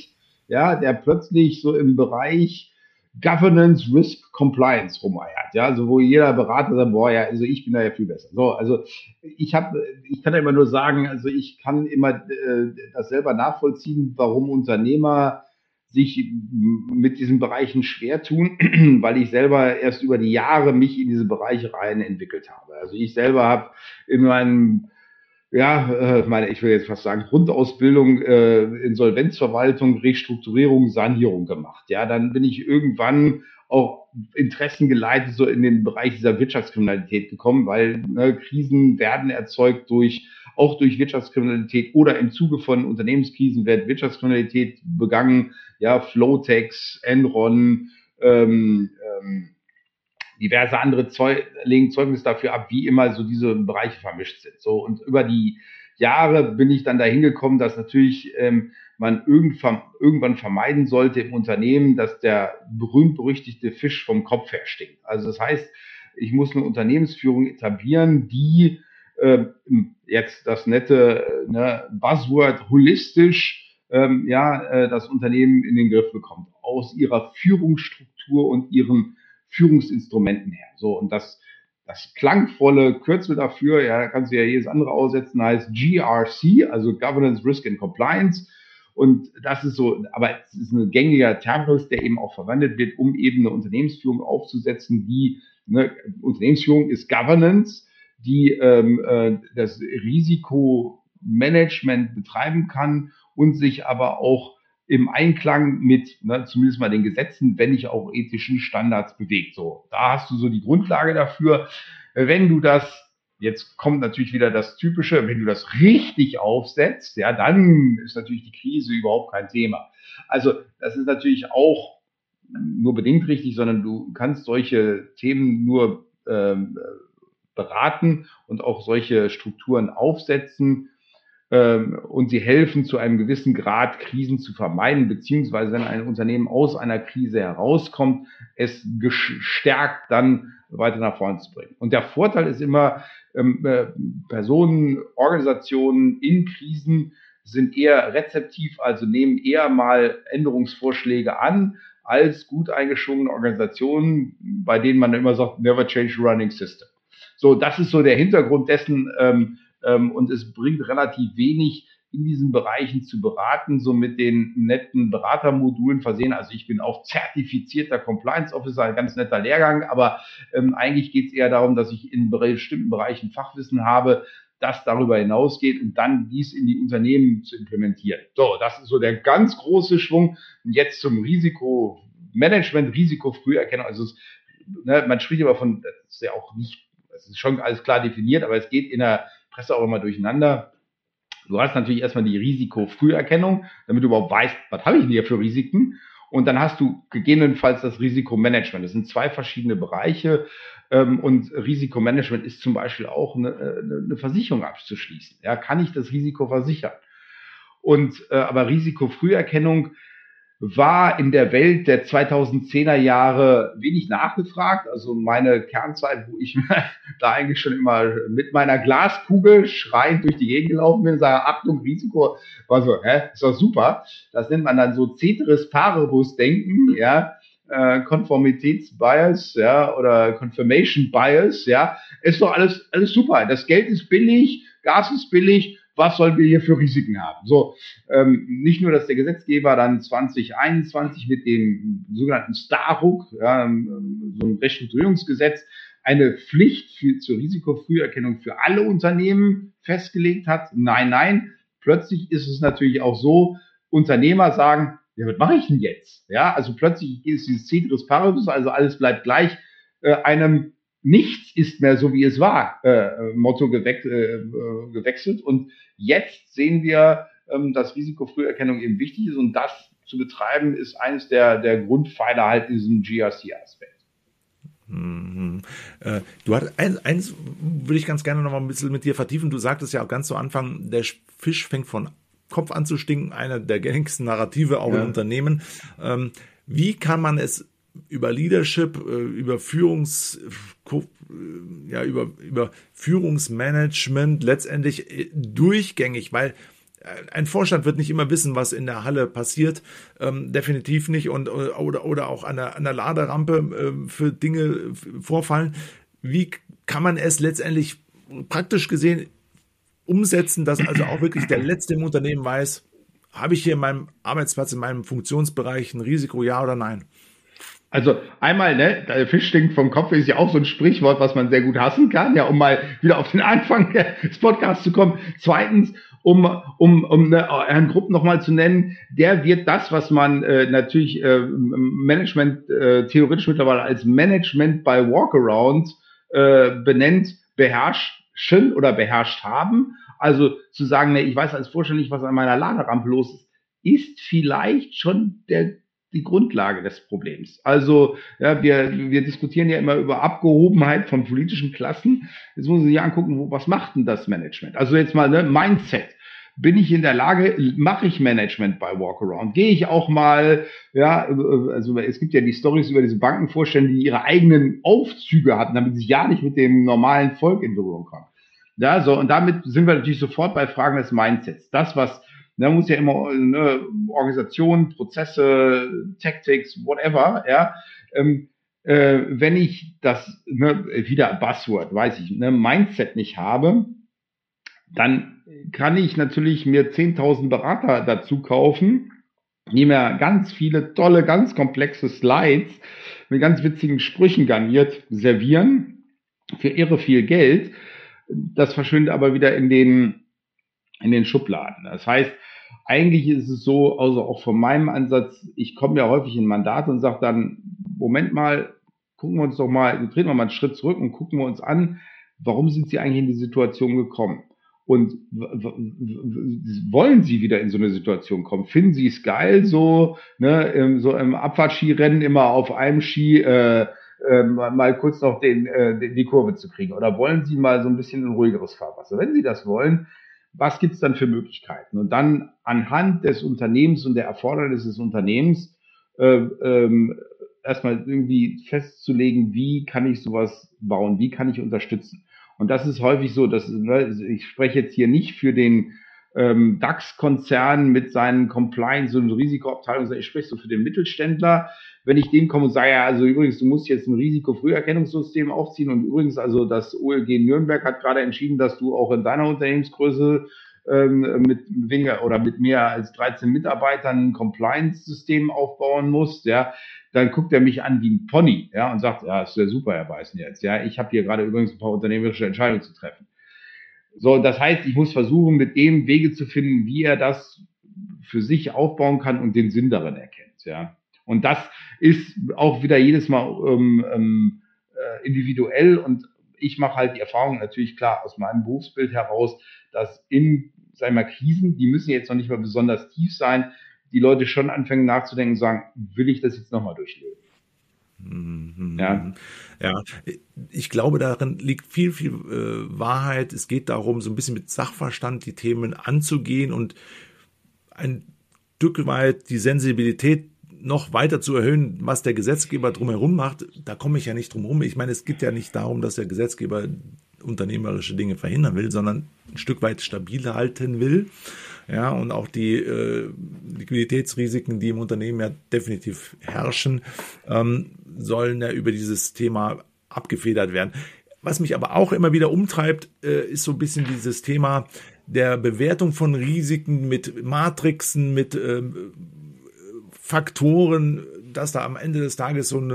ja, der plötzlich so im Bereich Governance, Risk, Compliance rumeiert, ja, also wo jeder Berater sagt, boah, ja, also ich bin da ja viel besser. So, also ich habe, ich kann ja immer nur sagen, also ich kann immer äh, das selber nachvollziehen, warum Unternehmer sich mit diesen Bereichen schwer tun, weil ich selber erst über die Jahre mich in diese Bereiche rein entwickelt habe. Also ich selber habe in meinem ja, äh, meine, ich will jetzt fast sagen, Grundausbildung, äh, Insolvenzverwaltung, Restrukturierung, Sanierung gemacht. Ja, dann bin ich irgendwann auch Interessen geleitet so in den Bereich dieser Wirtschaftskriminalität gekommen, weil ne, Krisen werden erzeugt durch auch durch Wirtschaftskriminalität oder im Zuge von Unternehmenskrisen wird Wirtschaftskriminalität begangen. Ja, Flowtex, Enron, ähm, ähm, diverse andere Zeug, legen Zeugnis dafür ab, wie immer so diese Bereiche vermischt sind. So und über die Jahre bin ich dann dahin gekommen, dass natürlich ähm, man irgendwann, vermeiden sollte im Unternehmen, dass der berühmt-berüchtigte Fisch vom Kopf her stinkt. Also das heißt, ich muss eine Unternehmensführung etablieren, die äh, jetzt das nette ne, Buzzword holistisch ähm, ja, äh, das Unternehmen in den Griff bekommt. Aus ihrer Führungsstruktur und ihren Führungsinstrumenten her. So, und das, das klangvolle Kürzel dafür, ja, da kannst du ja jedes andere aussetzen, heißt GRC, also Governance, Risk and Compliance. Und das ist so, aber es ist ein gängiger Terminus, der eben auch verwendet wird, um eben eine Unternehmensführung aufzusetzen, die, ne, Unternehmensführung ist Governance, die ähm, äh, das Risikomanagement betreiben kann und sich aber auch im Einklang mit ne, zumindest mal den Gesetzen, wenn nicht auch ethischen Standards bewegt. So, da hast du so die Grundlage dafür. Wenn du das Jetzt kommt natürlich wieder das Typische, wenn du das richtig aufsetzt, ja, dann ist natürlich die Krise überhaupt kein Thema. Also das ist natürlich auch nur bedingt richtig, sondern du kannst solche Themen nur ähm, beraten und auch solche Strukturen aufsetzen, und sie helfen zu einem gewissen Grad Krisen zu vermeiden, beziehungsweise wenn ein Unternehmen aus einer Krise herauskommt, es gestärkt dann weiter nach vorne zu bringen. Und der Vorteil ist immer, ähm, äh, Personen, Organisationen in Krisen sind eher rezeptiv, also nehmen eher mal Änderungsvorschläge an, als gut eingeschwungene Organisationen, bei denen man immer sagt, never change running system. So, das ist so der Hintergrund dessen, ähm, ähm, und es bringt relativ wenig, in diesen Bereichen zu beraten, so mit den netten Beratermodulen versehen. Also ich bin auch zertifizierter Compliance Officer, ein ganz netter Lehrgang, aber ähm, eigentlich geht es eher darum, dass ich in bestimmten Bereichen Fachwissen habe, das darüber hinausgeht und dann dies in die Unternehmen zu implementieren. So, das ist so der ganz große Schwung. Und jetzt zum Risikomanagement, Risikofrüherkennung. Also es, ne, man spricht aber von, das ist ja auch nicht, es ist schon alles klar definiert, aber es geht in der Presse auch immer durcheinander. Du hast natürlich erstmal die Risikofrüherkennung, damit du überhaupt weißt, was habe ich denn hier für Risiken. Und dann hast du gegebenenfalls das Risikomanagement. Das sind zwei verschiedene Bereiche. Ähm, und Risikomanagement ist zum Beispiel auch eine, eine Versicherung abzuschließen. Ja, kann ich das Risiko versichern? Und äh, aber Risikofrüherkennung war in der Welt der 2010er Jahre wenig nachgefragt. Also meine Kernzeit, wo ich da eigentlich schon immer mit meiner Glaskugel schreiend durch die Gegend gelaufen bin, sage, Achtung, Risiko, war so, hä, ist doch super. Das nennt man dann so Ceteris Paribus Denken, ja, äh, Konformitätsbias, ja, oder Confirmation Bias, ja, ist doch alles, alles super. Das Geld ist billig, Gas ist billig, was sollen wir hier für Risiken haben? So, ähm, nicht nur, dass der Gesetzgeber dann 2021 mit dem sogenannten Starhook, ja, ähm, so ein Restrukturierungsgesetz, eine Pflicht für, zur Risikofrüherkennung für alle Unternehmen festgelegt hat. Nein, nein. Plötzlich ist es natürlich auch so, Unternehmer sagen, ja, was mache ich denn jetzt? Ja, also plötzlich ist dieses Ceteris Paribus, also alles bleibt gleich, äh, einem nichts ist mehr so, wie es war, äh, Motto geweck, äh, gewechselt. Und jetzt sehen wir, ähm, dass Risikofrüherkennung eben wichtig ist und das zu betreiben ist eines der, der Grundpfeiler halt in diesem GRC-Aspekt. Mhm. Äh, du hast eins, eins würde ich ganz gerne noch mal ein bisschen mit dir vertiefen. Du sagtest ja auch ganz zu Anfang, der Fisch fängt von Kopf an zu stinken, einer der gängigsten Narrative auch ja. in Unternehmen. Ähm, wie kann man es über Leadership, äh, über Führungs, äh, ja, über, über Führungsmanagement letztendlich äh, durchgängig, weil ein Vorstand wird nicht immer wissen, was in der Halle passiert, ähm, definitiv nicht und oder oder auch an der, an der Laderampe äh, für Dinge vorfallen. Wie kann man es letztendlich praktisch gesehen umsetzen, dass also auch wirklich der Letzte im Unternehmen weiß, habe ich hier in meinem Arbeitsplatz, in meinem Funktionsbereich ein Risiko, ja oder nein? Also einmal, ne, der Fisch stinkt vom Kopf ist ja auch so ein Sprichwort, was man sehr gut hassen kann, ja, um mal wieder auf den Anfang des Podcasts zu kommen. Zweitens, um, um, um ne, Herrn Grupp nochmal zu nennen, der wird das, was man äh, natürlich äh, Management äh, theoretisch mittlerweile als Management by Walkaround äh, benennt, beherrschen oder beherrscht haben. Also zu sagen, ne, ich weiß als Vorstand nicht, was an meiner Laderampe los ist, ist vielleicht schon der die Grundlage des Problems. Also ja, wir, wir diskutieren ja immer über Abgehobenheit von politischen Klassen. Jetzt muss man sich angucken, wo, was macht denn das Management? Also jetzt mal ne, Mindset. Bin ich in der Lage, mache ich Management bei Walkaround? Gehe ich auch mal, ja, also es gibt ja die Stories über diese Bankenvorstände, die ihre eigenen Aufzüge hatten, damit sie ja nicht mit dem normalen Volk in Berührung kommen. Ja, so, und damit sind wir natürlich sofort bei Fragen des Mindsets. Das, was da muss ja immer ne, Organisation, Prozesse, Tactics, whatever, ja. Ähm, äh, wenn ich das, ne, wieder Buzzword, weiß ich, ne, Mindset nicht habe, dann kann ich natürlich mir 10.000 Berater dazu kaufen, die mir ganz viele tolle, ganz komplexe Slides mit ganz witzigen Sprüchen garniert servieren für irre viel Geld. Das verschwindet aber wieder in den in den Schubladen. Das heißt, eigentlich ist es so, also auch von meinem Ansatz, ich komme ja häufig in Mandate und sage dann, Moment mal, gucken wir uns doch mal, treten wir mal einen Schritt zurück und gucken wir uns an, warum sind Sie eigentlich in die Situation gekommen? Und wollen Sie wieder in so eine Situation kommen? Finden Sie es geil, so, ne, so im Abfahrtskirennen immer auf einem Ski äh, äh, mal kurz noch den, äh, die Kurve zu kriegen? Oder wollen Sie mal so ein bisschen ein ruhigeres Fahrwasser? Wenn Sie das wollen, was gibt es dann für Möglichkeiten? Und dann anhand des Unternehmens und der Erfordernisse des Unternehmens äh, ähm, erstmal irgendwie festzulegen, wie kann ich sowas bauen, wie kann ich unterstützen. Und das ist häufig so, dass ne, ich spreche jetzt hier nicht für den ähm, DAX-Konzern mit seinen Compliance- und Risikoabteilungen, ich spreche so für den Mittelständler. Wenn ich dem komme und sage, ja, also übrigens, du musst jetzt ein Risikofrüherkennungssystem aufziehen und übrigens, also das OLG Nürnberg hat gerade entschieden, dass du auch in deiner Unternehmensgröße ähm, mit weniger oder mit mehr als 13 Mitarbeitern ein Compliance-System aufbauen musst, ja, dann guckt er mich an wie ein Pony, ja, und sagt, ja, ist ja super, Herr Beißen jetzt, ja, ich habe hier gerade übrigens ein paar unternehmerische Entscheidungen zu treffen. So, das heißt, ich muss versuchen, mit dem Wege zu finden, wie er das für sich aufbauen kann und den Sinn darin erkennt, ja. Und das ist auch wieder jedes Mal ähm, ähm, äh, individuell und ich mache halt die Erfahrung natürlich klar aus meinem Berufsbild heraus, dass in, sagen wir mal, Krisen, die müssen jetzt noch nicht mal besonders tief sein, die Leute schon anfangen nachzudenken und sagen, will ich das jetzt nochmal durchleben? Mhm. Ja. ja, ich glaube, darin liegt viel, viel äh, Wahrheit. Es geht darum, so ein bisschen mit Sachverstand die Themen anzugehen und ein Stück weit die Sensibilität noch weiter zu erhöhen, was der Gesetzgeber drumherum macht. Da komme ich ja nicht drum rum. Ich meine, es geht ja nicht darum, dass der Gesetzgeber unternehmerische Dinge verhindern will, sondern ein Stück weit stabil halten will. Ja, und auch die äh, Liquiditätsrisiken, die im Unternehmen ja definitiv herrschen, ähm, sollen ja über dieses Thema abgefedert werden. Was mich aber auch immer wieder umtreibt, äh, ist so ein bisschen dieses Thema der Bewertung von Risiken mit Matrixen, mit äh, Faktoren, dass da am Ende des Tages so ein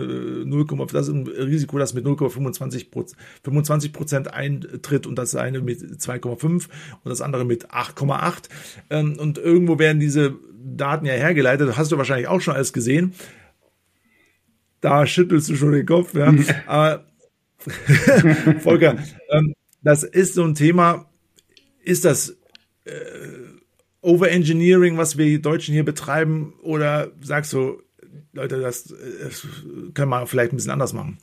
0, das ist ein Risiko, das mit 0,25 Prozent eintritt und das eine mit 2,5 und das andere mit 8,8. Ähm, und irgendwo werden diese Daten ja hergeleitet. Das hast du wahrscheinlich auch schon alles gesehen. Da schüttelst du schon den Kopf, ja. Aber Volker, ähm, das ist so ein Thema. Ist das äh, Overengineering, was wir Deutschen hier betreiben, oder sagst du, Leute, das, das können wir vielleicht ein bisschen anders machen?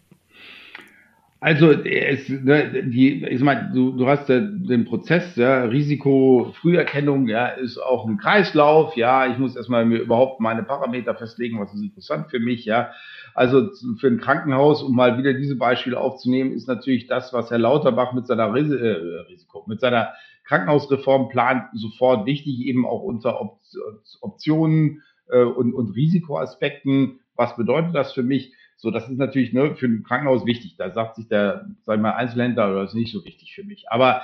Also es, ne, die, ich meine, du, du hast den Prozess, ja, Risiko, Früherkennung, ja, ist auch ein Kreislauf, ja, ich muss erstmal mir überhaupt meine Parameter festlegen, was ist interessant für mich, ja. Also für ein Krankenhaus, um mal wieder diese Beispiele aufzunehmen, ist natürlich das, was Herr Lauterbach mit seiner Ris äh, Risiko, mit seiner Krankenhausreform plant, sofort wichtig, eben auch unter Op Optionen äh, und, und Risikoaspekten. Was bedeutet das für mich? So, das ist natürlich ne, für ein Krankenhaus wichtig. Da sagt sich der, sag ich mal, Einzelhändler, das ist nicht so wichtig für mich. Aber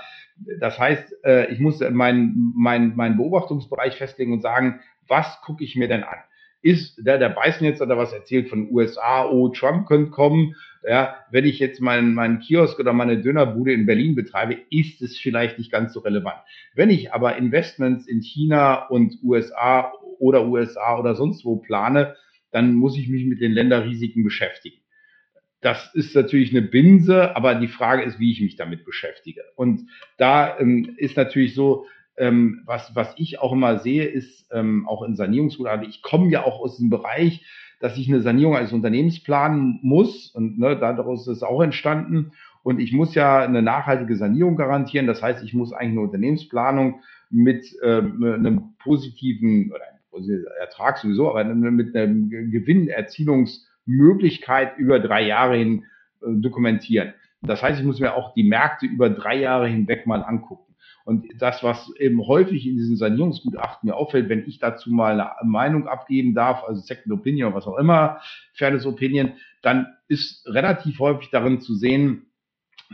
das heißt, äh, ich muss meinen mein, mein Beobachtungsbereich festlegen und sagen, was gucke ich mir denn an? Ist der, der Beißen jetzt oder was erzählt von USA, oh, Trump könnte kommen. Ja, wenn ich jetzt meinen, meinen Kiosk oder meine Dönerbude in Berlin betreibe, ist es vielleicht nicht ganz so relevant. Wenn ich aber Investments in China und USA oder USA oder sonst wo plane, dann muss ich mich mit den Länderrisiken beschäftigen. Das ist natürlich eine Binse, aber die Frage ist, wie ich mich damit beschäftige. Und da ähm, ist natürlich so, ähm, was, was ich auch immer sehe, ist ähm, auch in Sanierungsgutachten, ich komme ja auch aus dem Bereich, dass ich eine Sanierung eines Unternehmens planen muss und ne, daraus ist es auch entstanden. Und ich muss ja eine nachhaltige Sanierung garantieren. Das heißt, ich muss eigentlich eine Unternehmensplanung mit äh, einem positiven oder Ertrag sowieso, aber mit einer Gewinnerzielungsmöglichkeit über drei Jahre hin äh, dokumentieren. Das heißt, ich muss mir auch die Märkte über drei Jahre hinweg mal angucken. Und das, was eben häufig in diesen Sanierungsgutachten mir auffällt, wenn ich dazu mal eine Meinung abgeben darf, also Second Opinion was auch immer, Fairness Opinion, dann ist relativ häufig darin zu sehen,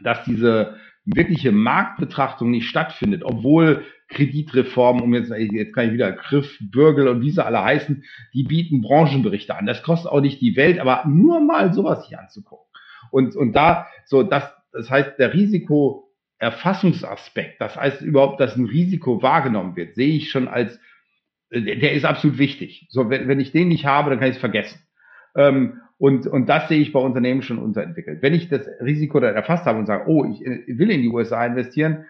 dass diese wirkliche Marktbetrachtung nicht stattfindet, obwohl Kreditreform, um jetzt, jetzt kann ich wieder Griff, Bürgel und wie sie alle heißen, die bieten Branchenberichte an. Das kostet auch nicht die Welt, aber nur mal sowas hier anzugucken. Und, und da, so, das, das heißt, der Risikoerfassungsaspekt, das heißt überhaupt, dass ein Risiko wahrgenommen wird, sehe ich schon als, der ist absolut wichtig. So, wenn, wenn ich den nicht habe, dann kann ich es vergessen. Ähm, und, und das sehe ich bei Unternehmen schon unterentwickelt. Wenn ich das Risiko dann erfasst habe und sage, oh, ich will in die USA investieren,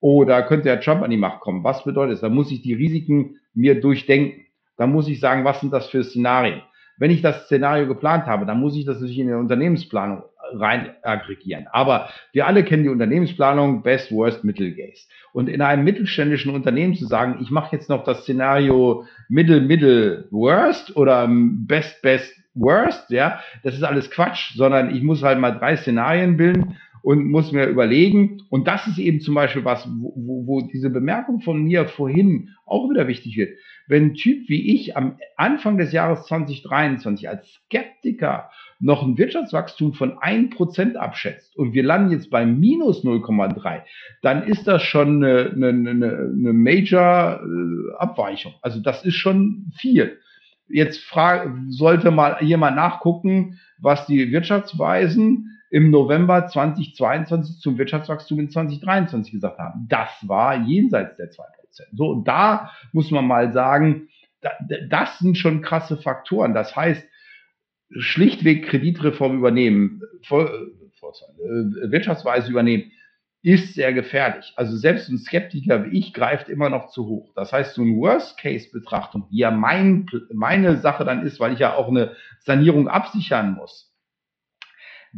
oder könnte der Trump an die Macht kommen? Was bedeutet das? Da muss ich die Risiken mir durchdenken. Da muss ich sagen, was sind das für Szenarien? Wenn ich das Szenario geplant habe, dann muss ich das natürlich in der Unternehmensplanung rein aggregieren. Aber wir alle kennen die Unternehmensplanung Best, Worst, Middle Case. Und in einem mittelständischen Unternehmen zu sagen, ich mache jetzt noch das Szenario Middle, Middle, Worst oder Best, Best, Worst, ja, das ist alles Quatsch, sondern ich muss halt mal drei Szenarien bilden und muss mir überlegen, und das ist eben zum Beispiel was, wo, wo diese Bemerkung von mir vorhin auch wieder wichtig wird. Wenn ein Typ wie ich am Anfang des Jahres 2023 als Skeptiker noch ein Wirtschaftswachstum von 1% abschätzt und wir landen jetzt bei minus 0,3, dann ist das schon eine, eine, eine, Major-Abweichung. Äh, also das ist schon viel. Jetzt frag, sollte mal jemand nachgucken, was die Wirtschaftsweisen im November 2022 zum Wirtschaftswachstum in 2023 gesagt haben. Das war jenseits der 2%. So, und da muss man mal sagen, das sind schon krasse Faktoren. Das heißt, schlichtweg Kreditreform übernehmen, äh, Wirtschaftsweise übernehmen, ist sehr gefährlich. Also selbst ein Skeptiker wie ich greift immer noch zu hoch. Das heißt, so eine Worst-Case-Betrachtung, die ja mein, meine Sache dann ist, weil ich ja auch eine Sanierung absichern muss,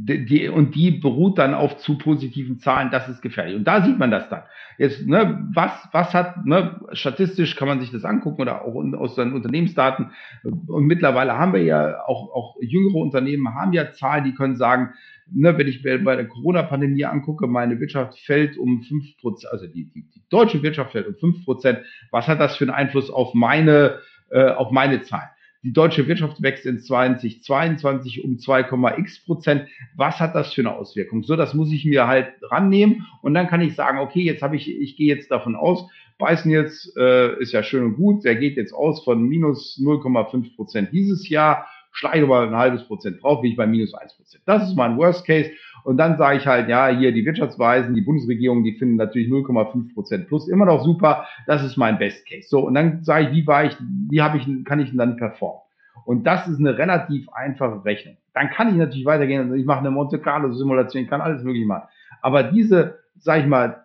die, und die beruht dann auf zu positiven Zahlen, das ist gefährlich. Und da sieht man das dann. Jetzt, ne, was, was hat, ne, statistisch kann man sich das angucken oder auch aus seinen Unternehmensdaten. Und mittlerweile haben wir ja auch, auch jüngere Unternehmen haben ja Zahlen, die können sagen, ne, wenn ich mir bei der Corona-Pandemie angucke, meine Wirtschaft fällt um fünf Prozent, also die, die, die deutsche Wirtschaft fällt um fünf Prozent. Was hat das für einen Einfluss auf meine, äh, auf meine Zahlen? Die deutsche Wirtschaft wächst in 2022 um 2,x Prozent. Was hat das für eine Auswirkung? So, das muss ich mir halt rannehmen und dann kann ich sagen, okay, jetzt habe ich, ich gehe jetzt davon aus, Beißen jetzt äh, ist ja schön und gut, der geht jetzt aus von minus 0,5 Prozent dieses Jahr, schlage aber ein halbes Prozent drauf, bin ich bei minus 1 Prozent. Das ist mein Worst Case. Und dann sage ich halt, ja, hier die Wirtschaftsweisen, die Bundesregierung, die finden natürlich 0,5 Prozent plus immer noch super. Das ist mein Best Case. So, und dann sage ich, wie war ich, wie habe ich, kann ich denn dann performen? Und das ist eine relativ einfache Rechnung. Dann kann ich natürlich weitergehen. Ich mache eine Monte Carlo Simulation, ich kann alles möglich machen. Aber diese, sage ich mal,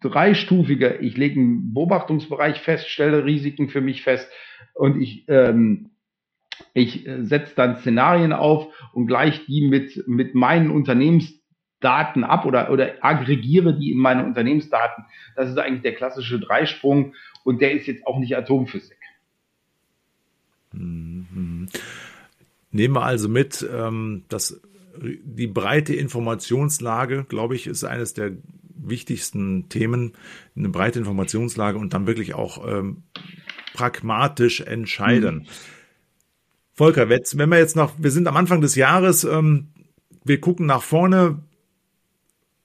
dreistufige, ich lege einen Beobachtungsbereich fest, stelle Risiken für mich fest und ich ähm, ich äh, setze dann Szenarien auf und gleiche die mit, mit meinen Unternehmensdaten ab oder, oder aggregiere die in meine Unternehmensdaten. Das ist eigentlich der klassische Dreisprung und der ist jetzt auch nicht Atomphysik. Mhm. Nehmen wir also mit, ähm, dass die breite Informationslage, glaube ich, ist eines der wichtigsten Themen, eine breite Informationslage und dann wirklich auch ähm, pragmatisch entscheiden. Mhm. Volker, wenn wir jetzt noch, wir sind am Anfang des Jahres, ähm, wir gucken nach vorne.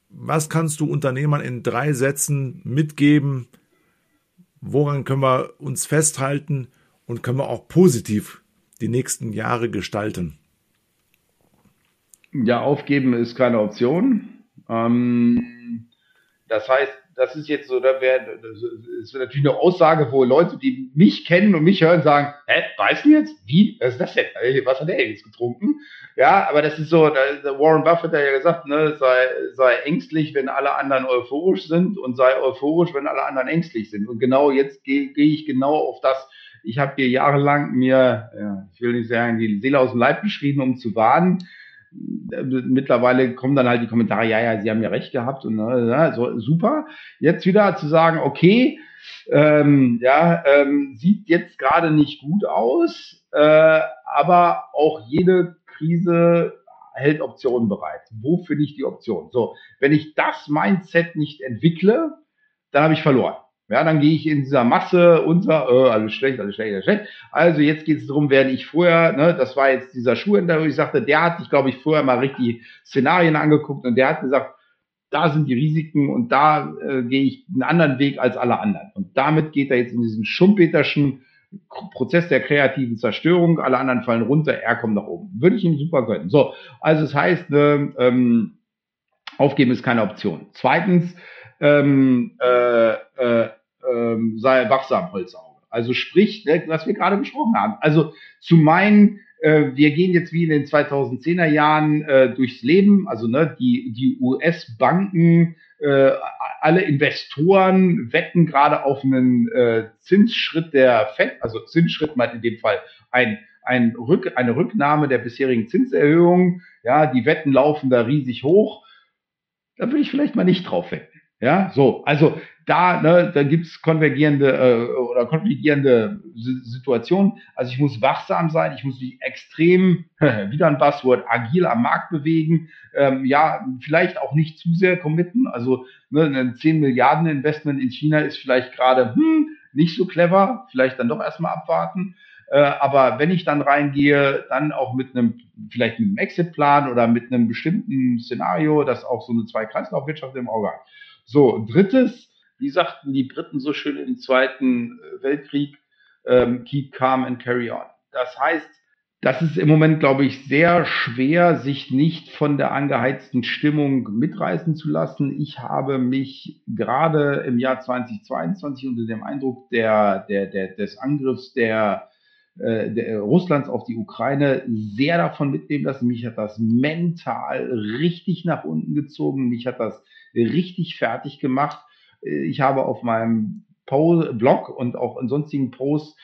Was kannst du Unternehmern in drei Sätzen mitgeben? Woran können wir uns festhalten und können wir auch positiv die nächsten Jahre gestalten? Ja, aufgeben ist keine Option. Ähm, das heißt, das ist jetzt so, da wäre, ist natürlich eine Aussage, wo Leute, die mich kennen und mich hören, sagen, hä, weißt du jetzt? Wie? Was ist das denn? Was hat der jetzt getrunken? Ja, aber das ist so, da, Warren Buffett hat ja gesagt, ne, sei, sei ängstlich, wenn alle anderen euphorisch sind und sei euphorisch, wenn alle anderen ängstlich sind. Und genau jetzt gehe geh ich genau auf das, ich habe hier jahrelang mir, ja, ich will nicht sagen, die Seele aus dem Leib geschrieben, um zu warnen mittlerweile kommen dann halt die Kommentare, ja, ja, Sie haben ja recht gehabt und äh, ja, so, super. Jetzt wieder zu sagen, okay, ähm, ja, ähm, sieht jetzt gerade nicht gut aus, äh, aber auch jede Krise hält Optionen bereit. Wo finde ich die Option? So, wenn ich das Mindset nicht entwickle, dann habe ich verloren. Ja, dann gehe ich in dieser Masse unter, äh, alles schlecht, alles schlecht, alles schlecht. Also jetzt geht es darum, werde ich vorher, ne, das war jetzt dieser Schuhhändler, wo ich sagte, der hat sich, glaube ich, vorher mal richtig Szenarien angeguckt und der hat gesagt, da sind die Risiken und da äh, gehe ich einen anderen Weg als alle anderen. Und damit geht er jetzt in diesen schumpeterschen Prozess der kreativen Zerstörung, alle anderen fallen runter, er kommt nach oben. Würde ich ihm super gönnen. So, also es das heißt, ne, ähm, aufgeben ist keine Option. Zweitens, ähm, äh, äh, ähm, sei wachsam, Holzauge. Also sprich, ne, was wir gerade besprochen haben. Also zu meinen äh, wir gehen jetzt wie in den 2010er Jahren äh, durchs Leben, also ne, die, die US-Banken, äh, alle Investoren wetten gerade auf einen äh, Zinsschritt der FED, also Zinsschritt meint in dem Fall ein, ein Rück, eine Rücknahme der bisherigen Zinserhöhungen. Ja, die Wetten laufen da riesig hoch. Da würde ich vielleicht mal nicht drauf wetten. Ja, so, also da, ne, da gibt's konvergierende äh, oder konfligierende Situationen. Also ich muss wachsam sein, ich muss mich extrem, wieder ein Buzzword, agil am Markt bewegen. Ähm, ja, vielleicht auch nicht zu sehr committen. Also ne, ein 10 Milliarden Investment in China ist vielleicht gerade hm, nicht so clever, vielleicht dann doch erstmal abwarten. Äh, aber wenn ich dann reingehe, dann auch mit einem, vielleicht mit einem Exit-Plan oder mit einem bestimmten Szenario, das auch so eine Zwei-Kreislauf-Wirtschaft im Auge hat. So, drittes, wie sagten die Briten so schön im Zweiten äh, Weltkrieg, ähm, keep calm and carry on. Das heißt, das ist im Moment, glaube ich, sehr schwer, sich nicht von der angeheizten Stimmung mitreißen zu lassen. Ich habe mich gerade im Jahr 2022 unter dem Eindruck der, der, der, des Angriffs der, äh, der Russlands auf die Ukraine sehr davon mitnehmen lassen. Mich hat das mental richtig nach unten gezogen. Mich hat das richtig fertig gemacht. Ich habe auf meinem Blog und auch in sonstigen Posts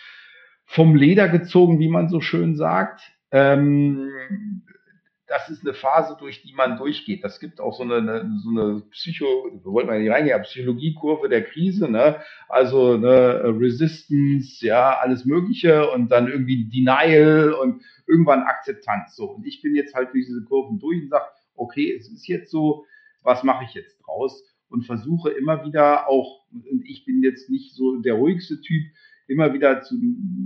vom Leder gezogen, wie man so schön sagt. Ähm, das ist eine Phase, durch die man durchgeht. Das gibt auch so eine, eine so eine Psycho, wir wollten mal nicht reingehen, Psychologiekurve der Krise, ne? Also eine Resistance, ja, alles Mögliche und dann irgendwie Denial und irgendwann Akzeptanz. So. Und ich bin jetzt halt durch diese Kurven durch und sage, okay, es ist jetzt so, was mache ich jetzt draus? Und versuche immer wieder auch, und ich bin jetzt nicht so der ruhigste Typ, immer wieder zu,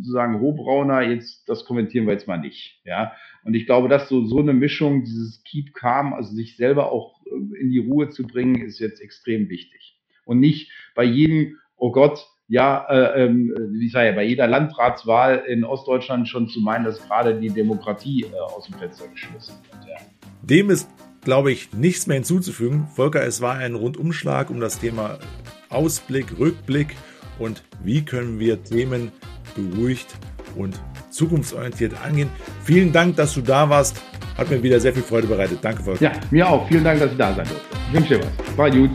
zu sagen, Rohbrauner, jetzt, das kommentieren wir jetzt mal nicht. Ja. Und ich glaube, dass so, so eine Mischung, dieses Keep Calm, also sich selber auch äh, in die Ruhe zu bringen, ist jetzt extrem wichtig. Und nicht bei jedem, oh Gott, ja, äh, äh, wie sage bei jeder Landratswahl in Ostdeutschland schon zu meinen, dass gerade die Demokratie äh, aus dem Fenster geschmissen wird. Ja. Dem ist glaube ich, nichts mehr hinzuzufügen. Volker, es war ein Rundumschlag um das Thema Ausblick, Rückblick und wie können wir Themen beruhigt und zukunftsorientiert angehen. Vielen Dank, dass du da warst. Hat mir wieder sehr viel Freude bereitet. Danke, Volker. Ja, mir auch. Vielen Dank, dass ich da sein durfte. Ich wünsche dir was. War gut.